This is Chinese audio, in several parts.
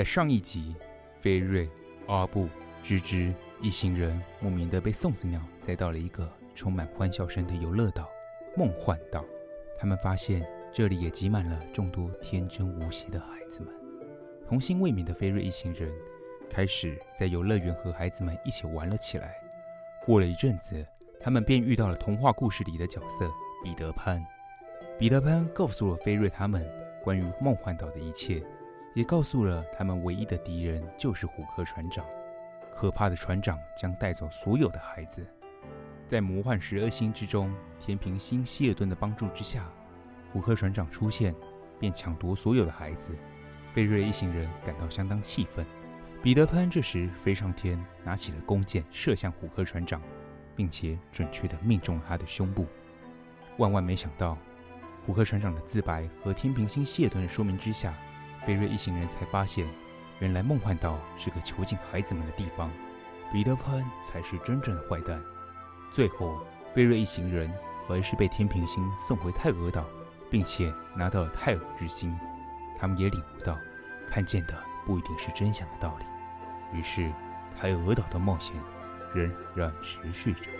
在上一集，菲瑞、阿布、芝芝一行人莫名的被送子鸟载到了一个充满欢笑声的游乐岛——梦幻岛。他们发现这里也挤满了众多天真无邪的孩子们。童心未泯的菲瑞一行人开始在游乐园和孩子们一起玩了起来。过了一阵子，他们便遇到了童话故事里的角色彼得潘。彼得潘告诉了菲瑞他们关于梦幻岛的一切。也告诉了他们，唯一的敌人就是虎克船长。可怕的船长将带走所有的孩子。在魔幻十二星之中，天平星希尔顿的帮助之下，虎克船长出现，便抢夺所有的孩子。贝瑞一行人感到相当气愤。彼得潘这时飞上天，拿起了弓箭射向虎克船长，并且准确地命中了他的胸部。万万没想到，虎克船长的自白和天平星希尔顿的说明之下。菲瑞一行人才发现，原来梦幻岛是个囚禁孩子们的地方，彼得潘才是真正的坏蛋。最后，菲瑞一行人还是被天平星送回泰尔岛，并且拿到了泰尔之心。他们也领悟到，看见的不一定是真相的道理。于是，泰俄岛的冒险仍然持续着。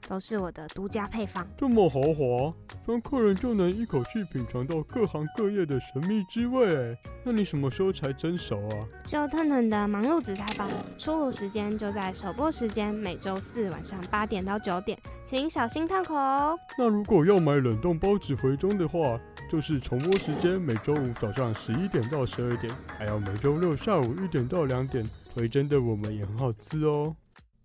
都是我的独家配方。这么豪华，让客人就能一口气品尝到各行各业的神秘滋味。那你什么时候才蒸熟啊？就腾腾的忙碌紫菜包，出炉时间就在首播时间，每周四晚上八点到九点，请小心烫口哦。那如果要买冷冻包子回中的话，就是重播时间每周五早上十一点到十二点，还有每周六下午一点到两点，回蒸的我们也很好吃哦。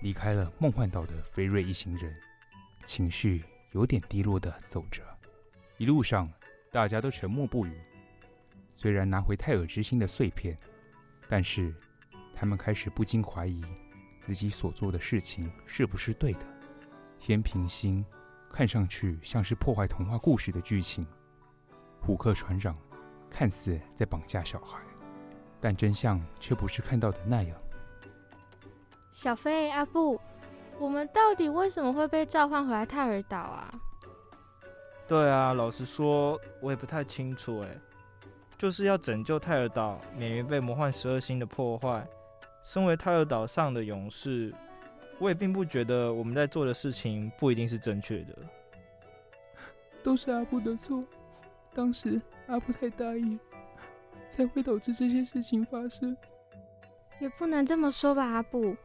离开了梦幻岛的菲瑞一行人，情绪有点低落地走着。一路上，大家都沉默不语。虽然拿回泰尔之心的碎片，但是他们开始不禁怀疑自己所做的事情是不是对的。天平星看上去像是破坏童话故事的剧情，虎克船长看似在绑架小孩，但真相却不是看到的那样。小飞、阿布，我们到底为什么会被召唤回来泰尔岛啊？对啊，老实说，我也不太清楚哎。就是要拯救泰尔岛，免于被魔幻十二星的破坏，身为泰尔岛上的勇士，我也并不觉得我们在做的事情不一定是正确的。都是阿布的错，当时阿布太大意，才会导致这些事情发生。也不能这么说吧，阿布，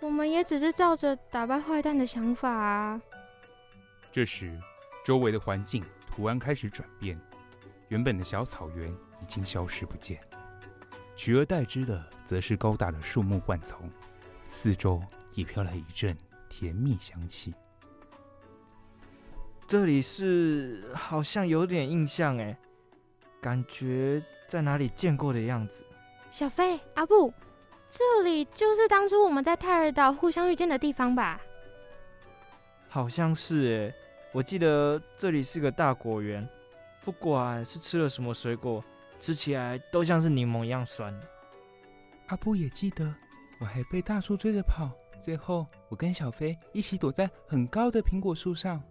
我们也只是照着打败坏蛋的想法啊。这时，周围的环境突然开始转变，原本的小草原已经消失不见，取而代之的则是高大的树木灌丛，四周也飘来一阵甜蜜香气。这里是好像有点印象哎，感觉在哪里见过的样子。小飞，阿布，这里就是当初我们在泰尔岛互相遇见的地方吧？好像是哎，我记得这里是个大果园，不管是吃了什么水果，吃起来都像是柠檬一样酸。阿布也记得，我还被大树追着跑，最后我跟小飞一起躲在很高的苹果树上。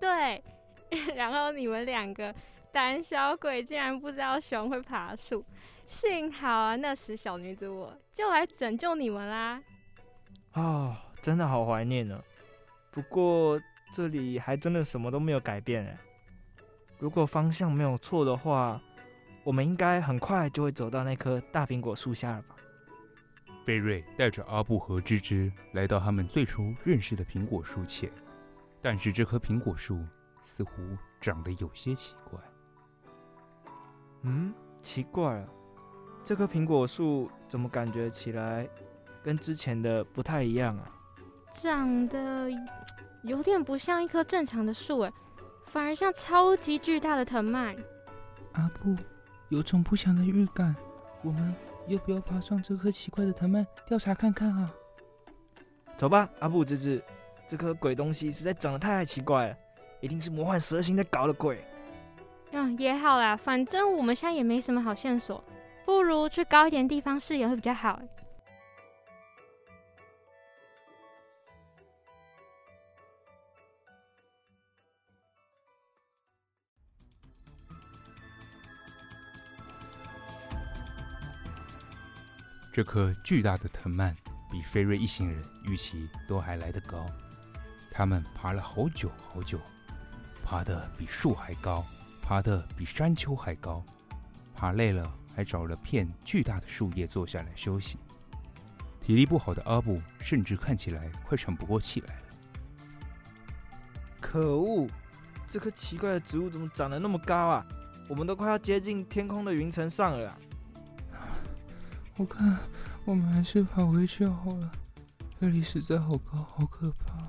对，然后你们两个胆小鬼竟然不知道熊会爬树，幸好啊，那时小女子我就来拯救你们啦。哦，真的好怀念呢。不过这里还真的什么都没有改变哎。如果方向没有错的话，我们应该很快就会走到那棵大苹果树下了吧？菲瑞带着阿布和芝芝来到他们最初认识的苹果树前。但是这棵苹果树似乎长得有些奇怪。嗯，奇怪了，这棵苹果树怎么感觉起来跟之前的不太一样啊？长得有点不像一棵正常的树，哎，反而像超级巨大的藤蔓。阿布，有种不祥的预感，我们要不要爬上这棵奇怪的藤蔓调查看看啊？走吧，阿布芝芝。这棵鬼东西实在长得太奇怪了，一定是魔幻蛇形在搞的鬼。嗯，也好啦，反正我们现在也没什么好线索，不如去高一点地方视野会比较好。这颗巨大的藤蔓比菲瑞一行人预期都还来得高。他们爬了好久好久，爬得比树还高，爬得比山丘还高，爬累了还找了片巨大的树叶坐下来休息。体力不好的阿布甚至看起来快喘不过气来了。可恶，这棵奇怪的植物怎么长得那么高啊？我们都快要接近天空的云层上了。我看我们还是跑回去好了，这里实在好高，好可怕。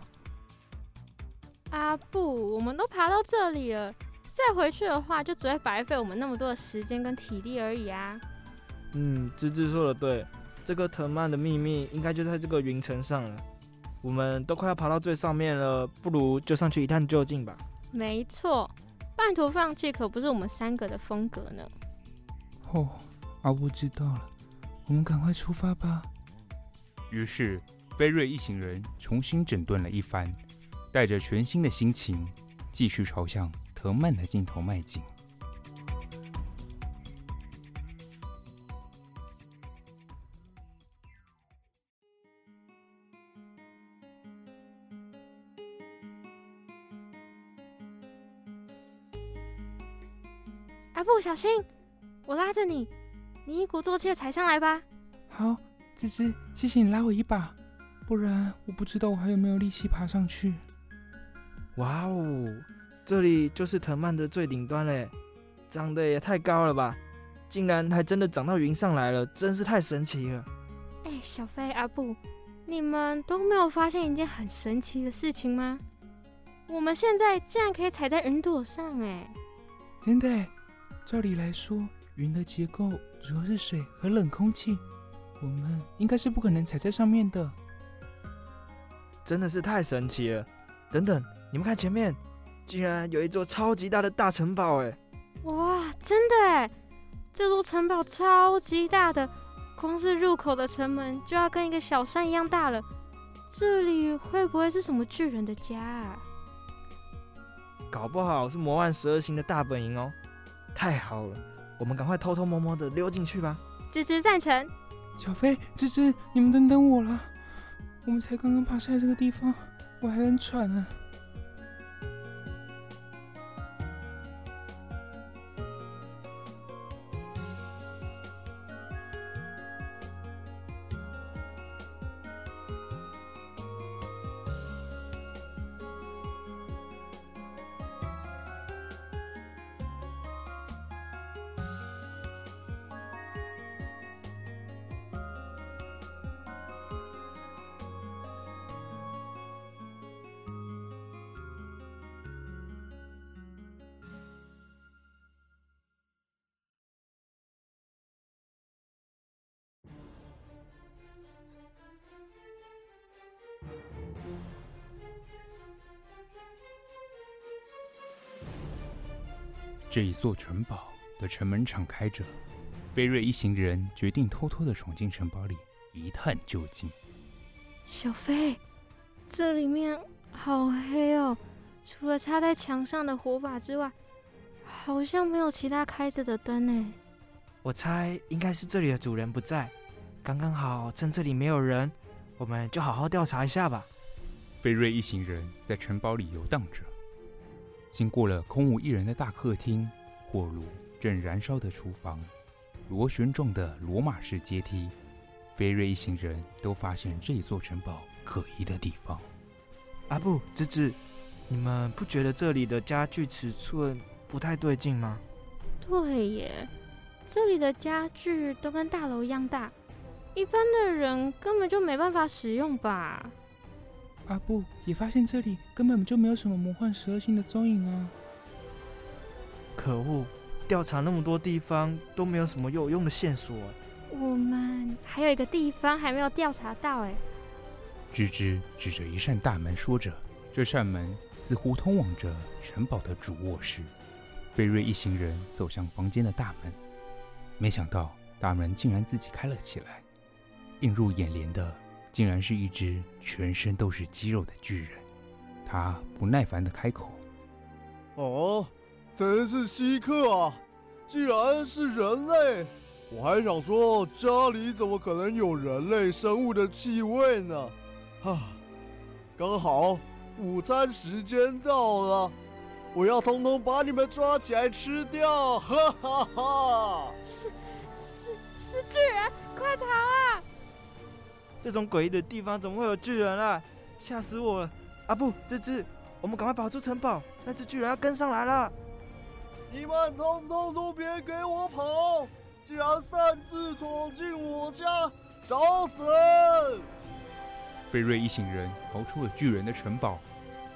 阿布，我们都爬到这里了，再回去的话就只会白费我们那么多的时间跟体力而已啊。嗯，芝芝说的对，这个藤蔓的秘密应该就在这个云层上了。我们都快要爬到最上面了，不如就上去一探究竟吧。没错，半途放弃可不是我们三个的风格呢。哦，阿布知道了，我们赶快出发吧。于是，菲瑞一行人重新整顿了一番。带着全新的心情，继续朝向藤蔓的镜头迈进。阿布，小心！我拉着你，你一鼓作气踩上来吧。好，芝芝，谢谢你拉我一把，不然我不知道我还有没有力气爬上去。哇哦，这里就是藤蔓的最顶端嘞，长得也太高了吧！竟然还真的长到云上来了，真是太神奇了。哎，小飞、阿布，你们都没有发现一件很神奇的事情吗？我们现在竟然可以踩在云朵上，哎！真的，照理来说，云的结构主要是水和冷空气，我们应该是不可能踩在上面的。真的是太神奇了！等等。你们看前面，竟然有一座超级大的大城堡！哎，哇，真的哎！这座城堡超级大的，光是入口的城门就要跟一个小山一样大了。这里会不会是什么巨人的家啊？搞不好是魔幻十二星的大本营哦！太好了，我们赶快偷偷摸摸的溜进去吧！吱吱赞成。小飞、吱吱，你们等等我啦！我们才刚刚爬下来这个地方，我还很喘呢。这一座城堡的城门敞开着，菲瑞一行人决定偷偷的闯进城堡里一探究竟。小飞，这里面好黑哦，除了插在墙上的火把之外，好像没有其他开着的灯呢。我猜应该是这里的主人不在，刚刚好趁这里没有人，我们就好好调查一下吧。菲瑞一行人在城堡里游荡着。经过了空无一人的大客厅，火炉正燃烧的厨房，螺旋状的罗马式阶梯，菲瑞一行人都发现这座城堡可疑的地方。阿布、芝芝，你们不觉得这里的家具尺寸不太对劲吗？对耶，这里的家具都跟大楼一样大，一般的人根本就没办法使用吧。阿布也发现这里根本就没有什么魔幻十二星的踪影啊！可恶，调查那么多地方都没有什么有用的线索。我们还有一个地方还没有调查到哎。吱吱指着一扇大门说着，这扇门似乎通往着城堡的主卧室。菲瑞一行人走向房间的大门，没想到大门竟然自己开了起来，映入眼帘的。竟然是一只全身都是肌肉的巨人，他不耐烦地开口：“哦，真是稀客啊！竟然是人类！我还想说家里怎么可能有人类生物的气味呢？哈，刚好午餐时间到了，我要通通把你们抓起来吃掉！哈哈哈！是是是巨人，快逃啊！”这种诡异的地方怎么会有巨人啊？吓死我了！啊不，这只，我们赶快跑出城堡，那只巨人要跟上来了！你们通通都别给我跑！竟然擅自闯进我家，找死！菲瑞一行人逃出了巨人的城堡，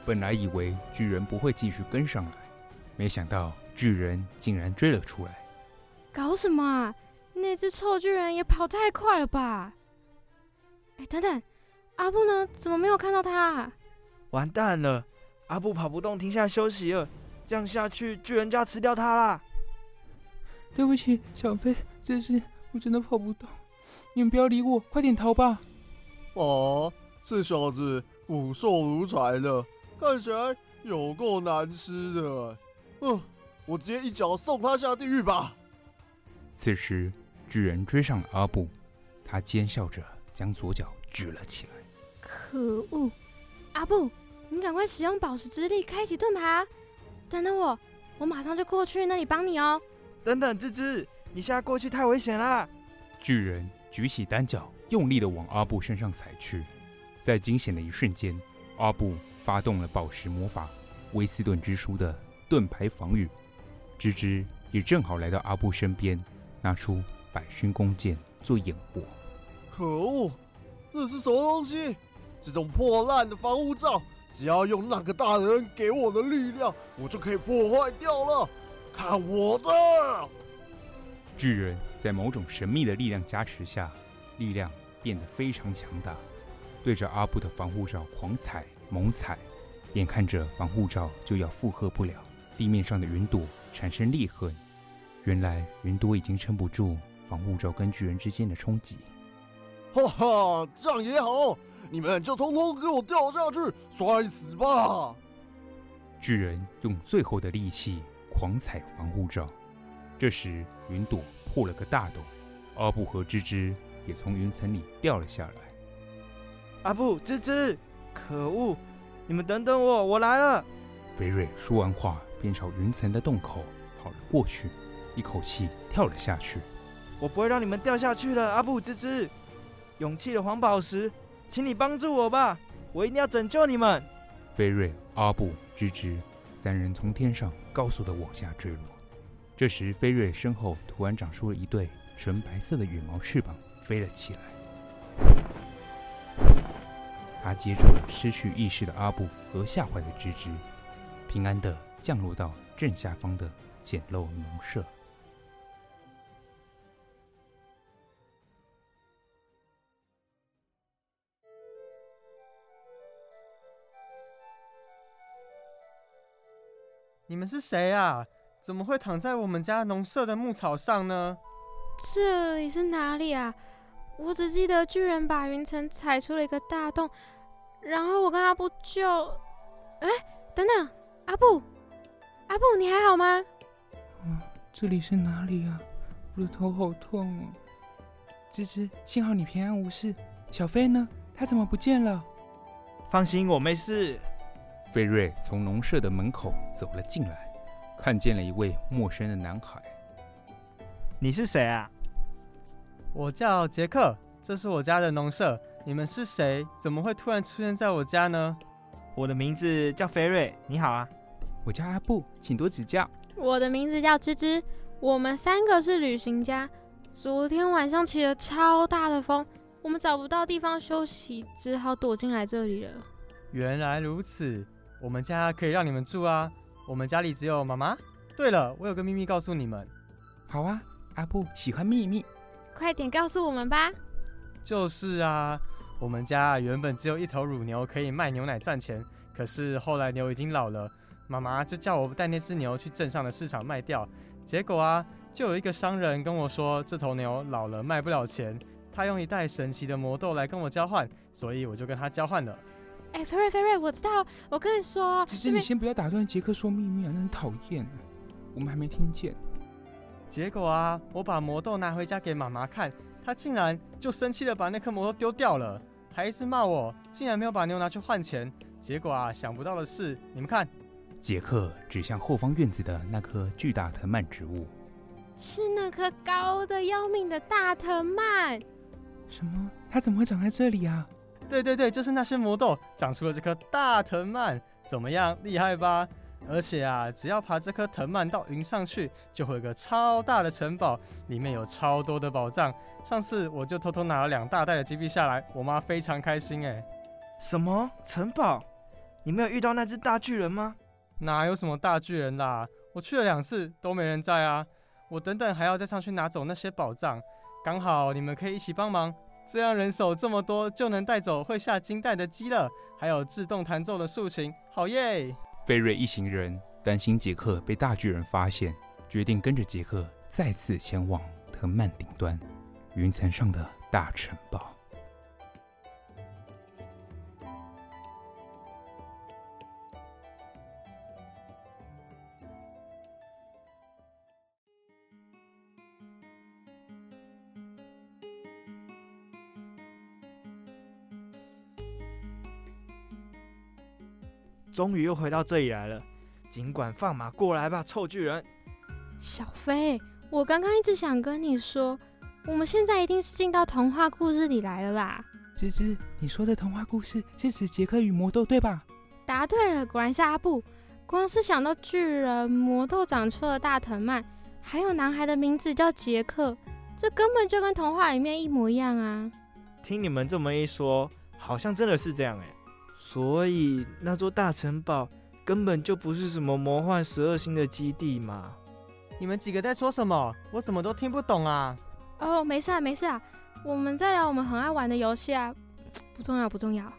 本来以为巨人不会继续跟上来，没想到巨人竟然追了出来。搞什么啊？那只臭巨人也跑太快了吧！哎，等等，阿布呢？怎么没有看到他啊？完蛋了，阿布跑不动，停下休息了。这样下去，巨人就要吃掉他啦！对不起，小飞，这次我真的跑不动，你们不要理我，快点逃吧！哦，这小子骨瘦如柴的，看起来有够难吃的。嗯，我直接一脚送他下地狱吧！此时，巨人追上了阿布，他奸笑着。将左脚举了起来。可恶！阿布，你赶快使用宝石之力开启盾牌。等等我，我马上就过去那里帮你哦。等等，芝芝，你现在过去太危险啦。巨人举起单脚，用力的往阿布身上踩去。在惊险的一瞬间，阿布发动了宝石魔法威斯顿之书的盾牌防御。芝芝也正好来到阿布身边，拿出百勋弓箭做掩护。可恶！这是什么东西？这种破烂的防护罩，只要用那个大人给我的力量，我就可以破坏掉了。看我的！巨人在某种神秘的力量加持下，力量变得非常强大，对着阿布的防护罩狂踩猛踩，眼看着防护罩就要负荷不了，地面上的云朵产生裂痕。原来云朵已经撑不住防护罩跟巨人之间的冲击。哈哈，这样也好，你们就通通给我掉下去，摔死吧！巨人用最后的力气狂踩防护罩，这时云朵破了个大洞，阿布和芝芝也从云层里掉了下来。阿布，吱吱，可恶！你们等等我，我来了。肥瑞说完话，便朝云层的洞口跑了过去，一口气跳了下去。我不会让你们掉下去的，阿布，吱吱。勇气的黄宝石，请你帮助我吧，我一定要拯救你们。菲瑞、阿布、吱吱三人从天上高速的往下坠落。这时，菲瑞身后突然长出了一对纯白色的羽毛翅膀，飞了起来。他接住了失去意识的阿布和吓坏的吱吱，平安的降落到正下方的简陋农舍。你们是谁啊？怎么会躺在我们家农舍的牧草上呢？这里是哪里啊？我只记得巨人把云层踩出了一个大洞，然后我跟阿布就……哎，等等，阿布，阿布，你还好吗？嗯，这里是哪里啊？我的头好痛哦。芝芝，幸好你平安无事。小飞呢？他怎么不见了？放心，我没事。菲瑞从农舍的门口走了进来，看见了一位陌生的男孩。你是谁啊？我叫杰克，这是我家的农舍。你们是谁？怎么会突然出现在我家呢？我的名字叫菲瑞。你好啊，我叫阿布，请多指教。我的名字叫芝芝，我们三个是旅行家。昨天晚上起了超大的风，我们找不到地方休息，只好躲进来这里了。原来如此。我们家可以让你们住啊！我们家里只有妈妈。对了，我有个秘密告诉你们。好啊，阿布喜欢秘密，快点告诉我们吧。就是啊，我们家原本只有一头乳牛可以卖牛奶赚钱，可是后来牛已经老了，妈妈就叫我带那只牛去镇上的市场卖掉。结果啊，就有一个商人跟我说，这头牛老了卖不了钱，他用一袋神奇的魔豆来跟我交换，所以我就跟他交换了。哎，菲瑞，菲瑞，我知道。我跟你说，只是你先不要打断杰克说秘密啊，那很讨厌。我们还没听见。结果啊，我把魔豆拿回家给妈妈看，她竟然就生气的把那颗魔豆丢掉了，还一直骂我，竟然没有把牛拿去换钱。结果啊，想不到的是，你们看，杰克指向后方院子的那棵巨大藤蔓植物，是那棵高的要命的大藤蔓。什么？它怎么会长在这里啊？对对对，就是那些魔豆长出了这棵大藤蔓，怎么样，厉害吧？而且啊，只要爬这棵藤蔓到云上去，就会有个超大的城堡，里面有超多的宝藏。上次我就偷偷拿了两大袋的金币下来，我妈非常开心哎。什么城堡？你没有遇到那只大巨人吗？哪有什么大巨人啦？我去了两次都没人在啊。我等等还要再上去拿走那些宝藏，刚好你们可以一起帮忙。这样人手这么多，就能带走会下金蛋的鸡了，还有自动弹奏的竖琴，好耶！菲瑞一行人担心杰克被大巨人发现，决定跟着杰克再次前往藤蔓顶端，云层上的大城堡。终于又回到这里来了，尽管放马过来吧，臭巨人！小飞，我刚刚一直想跟你说，我们现在一定是进到童话故事里来了啦。芝芝，你说的童话故事是指杰克与魔豆对吧？答对了，果然是阿布。光是想到巨人、魔豆长出了大藤蔓，还有男孩的名字叫杰克，这根本就跟童话里面一模一样啊！听你们这么一说，好像真的是这样哎。所以那座大城堡根本就不是什么魔幻十二星的基地嘛？你们几个在说什么？我怎么都听不懂啊！哦，没事啊，没事啊，我们在聊我们很爱玩的游戏啊，不重要，不重要。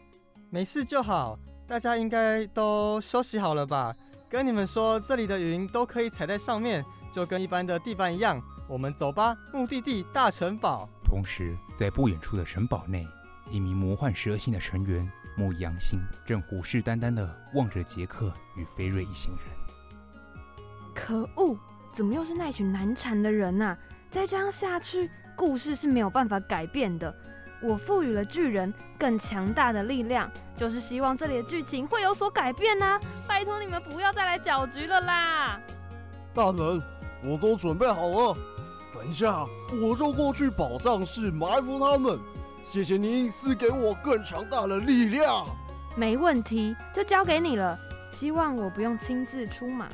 没事就好，大家应该都休息好了吧？跟你们说，这里的云都可以踩在上面，就跟一般的地板一样。我们走吧，目的地大城堡。同时，在不远处的城堡内，一名魔幻蛇星的成员。莫羊星正虎视眈眈地望着杰克与菲瑞一行人。可恶，怎么又是那群难缠的人呐、啊？再这样下去，故事是没有办法改变的。我赋予了巨人更强大的力量，就是希望这里的剧情会有所改变啊！拜托你们不要再来搅局了啦！大人，我都准备好了，等一下我就过去宝藏室埋伏他们。谢谢您赐给我更强大的力量。没问题，就交给你了。希望我不用亲自出马。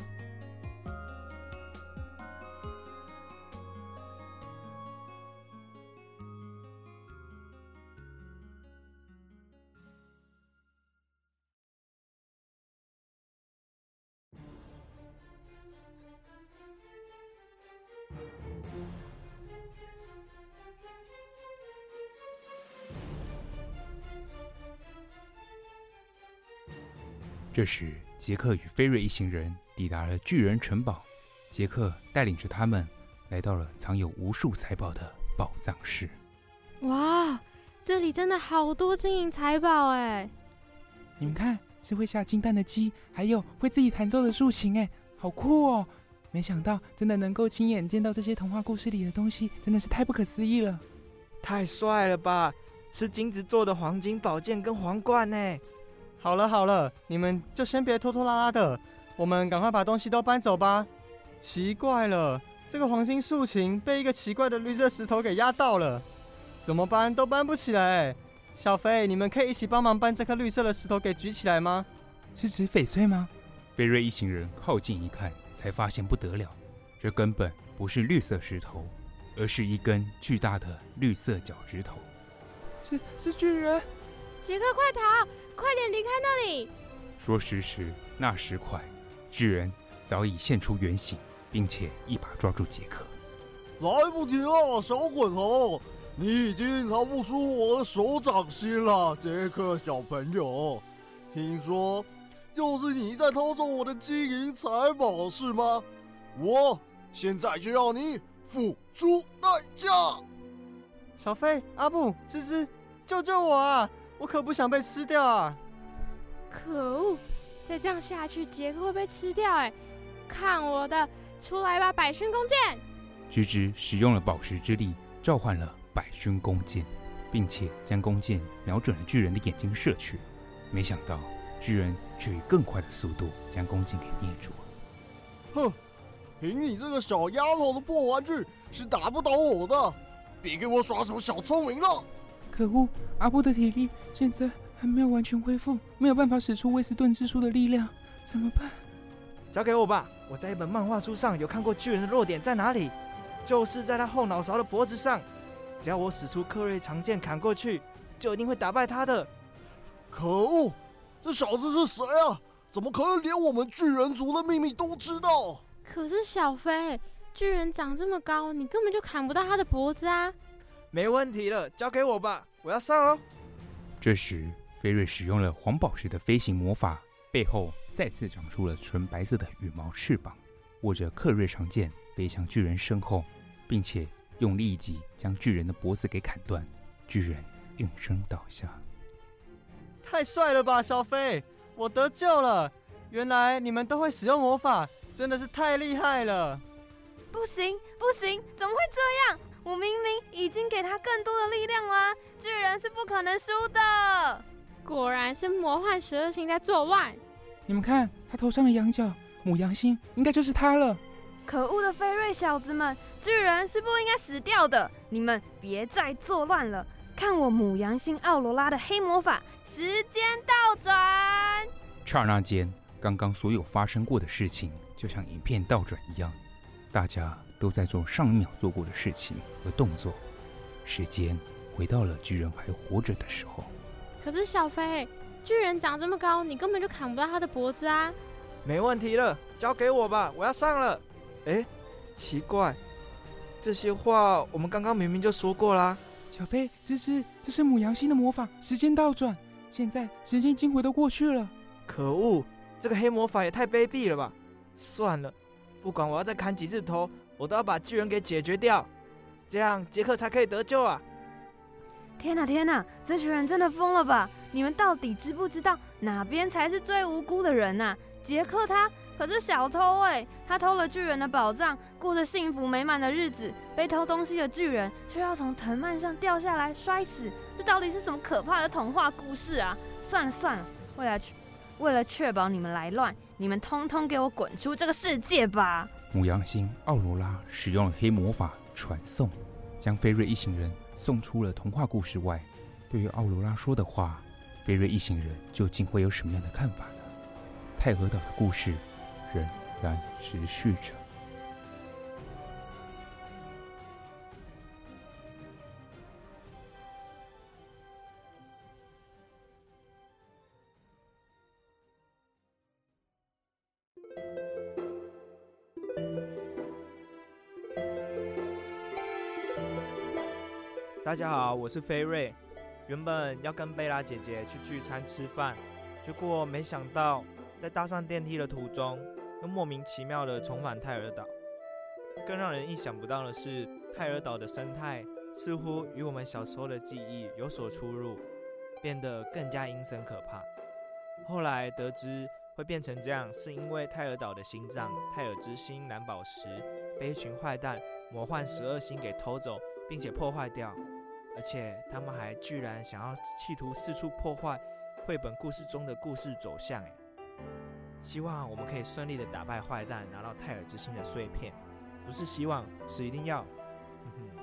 这时，杰克与菲瑞一行人抵达了巨人城堡。杰克带领着他们来到了藏有无数财宝的宝藏室。哇，这里真的好多金银财宝哎！你们看，是会下金蛋的鸡，还有会自己弹奏的竖琴，哎，好酷哦！没想到真的能够亲眼见到这些童话故事里的东西，真的是太不可思议了！太帅了吧！是金子做的黄金宝剑跟皇冠呢。好了好了，你们就先别拖拖拉拉的，我们赶快把东西都搬走吧。奇怪了，这个黄金竖琴被一个奇怪的绿色石头给压到了，怎么搬都搬不起来。小飞，你们可以一起帮忙搬这颗绿色的石头给举起来吗？是指翡翠吗？菲瑞一行人靠近一看，才发现不得了，这根本不是绿色石头，而是一根巨大的绿色脚趾头。是是巨人！杰克，快逃！快点离开那里！说时迟，那时快，巨人早已现出原形，并且一把抓住杰克。来不及了，小滚头，你已经逃不出我的手掌心了，杰克小朋友。听说就是你在偷走我的金银财宝，是吗？我现在就要你付出代价！小飞、阿布、吱吱，救救我啊！我可不想被吃掉啊！可恶，再这样下去，杰克会被吃掉哎！看我的，出来吧，百勋弓箭！吱吱使用了宝石之力，召唤了百勋弓箭，并且将弓箭瞄准了巨人的眼睛射去。没想到，巨人却以更快的速度将弓箭给捏住了。哼，凭你这个小丫头的破玩具是打不倒我的！别给我耍什么小聪明了！可恶，阿布的体力现在还没有完全恢复，没有办法使出威斯顿之书的力量，怎么办？交给我吧，我在一本漫画书上有看过巨人的弱点在哪里，就是在他后脑勺的脖子上。只要我使出克瑞长剑砍过去，就一定会打败他的。可恶，这小子是谁啊？怎么可能连我们巨人族的秘密都知道？可是小飞，巨人长这么高，你根本就砍不到他的脖子啊！没问题了，交给我吧，我要上喽。这时，菲瑞使用了黄宝石的飞行魔法，背后再次长出了纯白色的羽毛翅膀，握着克瑞长剑飞向巨人身后，并且用力一击将巨人的脖子给砍断，巨人应声倒下。太帅了吧，小飞，我得救了！原来你们都会使用魔法，真的是太厉害了！不行，不行，怎么会这样？我明明已经给他更多的力量了，巨人是不可能输的。果然是魔幻十二星在作乱。你们看，他头上的羊角，母羊星，应该就是他了。可恶的菲瑞小子们，巨人是不应该死掉的。你们别再作乱了，看我母羊星奥罗拉的黑魔法，时间倒转。刹那间，刚刚所有发生过的事情，就像影片倒转一样，大家。都在做上一秒做过的事情和动作，时间回到了巨人还活着的时候。可是小飞，巨人长这么高，你根本就砍不到他的脖子啊！没问题了，交给我吧，我要上了。哎，奇怪，这些话我们刚刚明明就说过啦。小飞，吱吱，这是母羊星的魔法，时间倒转，现在时间已经回到过去了。可恶，这个黑魔法也太卑鄙了吧！算了，不管我要再砍几次头。我都要把巨人给解决掉，这样杰克才可以得救啊！天哪天哪，这群人真的疯了吧？你们到底知不知道哪边才是最无辜的人呐？杰克他可是小偷哎，他偷了巨人的宝藏，过着幸福美满的日子。被偷东西的巨人却要从藤蔓上掉下来摔死，这到底是什么可怕的童话故事啊？算了算了，为了为了确保你们来乱，你们通通给我滚出这个世界吧！母羊星奥罗拉使用了黑魔法传送，将菲瑞一行人送出了童话故事外。对于奥罗拉说的话，菲瑞一行人究竟会有什么样的看法呢？泰尔岛的故事仍然持续着。大家好，我是菲瑞。原本要跟贝拉姐姐去聚餐吃饭，结果没想到在搭上电梯的途中，又莫名其妙的重返泰尔岛。更让人意想不到的是，泰尔岛的生态似乎与我们小时候的记忆有所出入，变得更加阴森可怕。后来得知会变成这样，是因为泰尔岛的心脏泰尔之心蓝宝石被一群坏蛋魔幻十二星给偷走，并且破坏掉。而且他们还居然想要企图四处破坏绘本故事中的故事走向，哎，希望我们可以顺利的打败坏蛋，拿到泰尔之心的碎片，不是希望，是一定要。哼哼。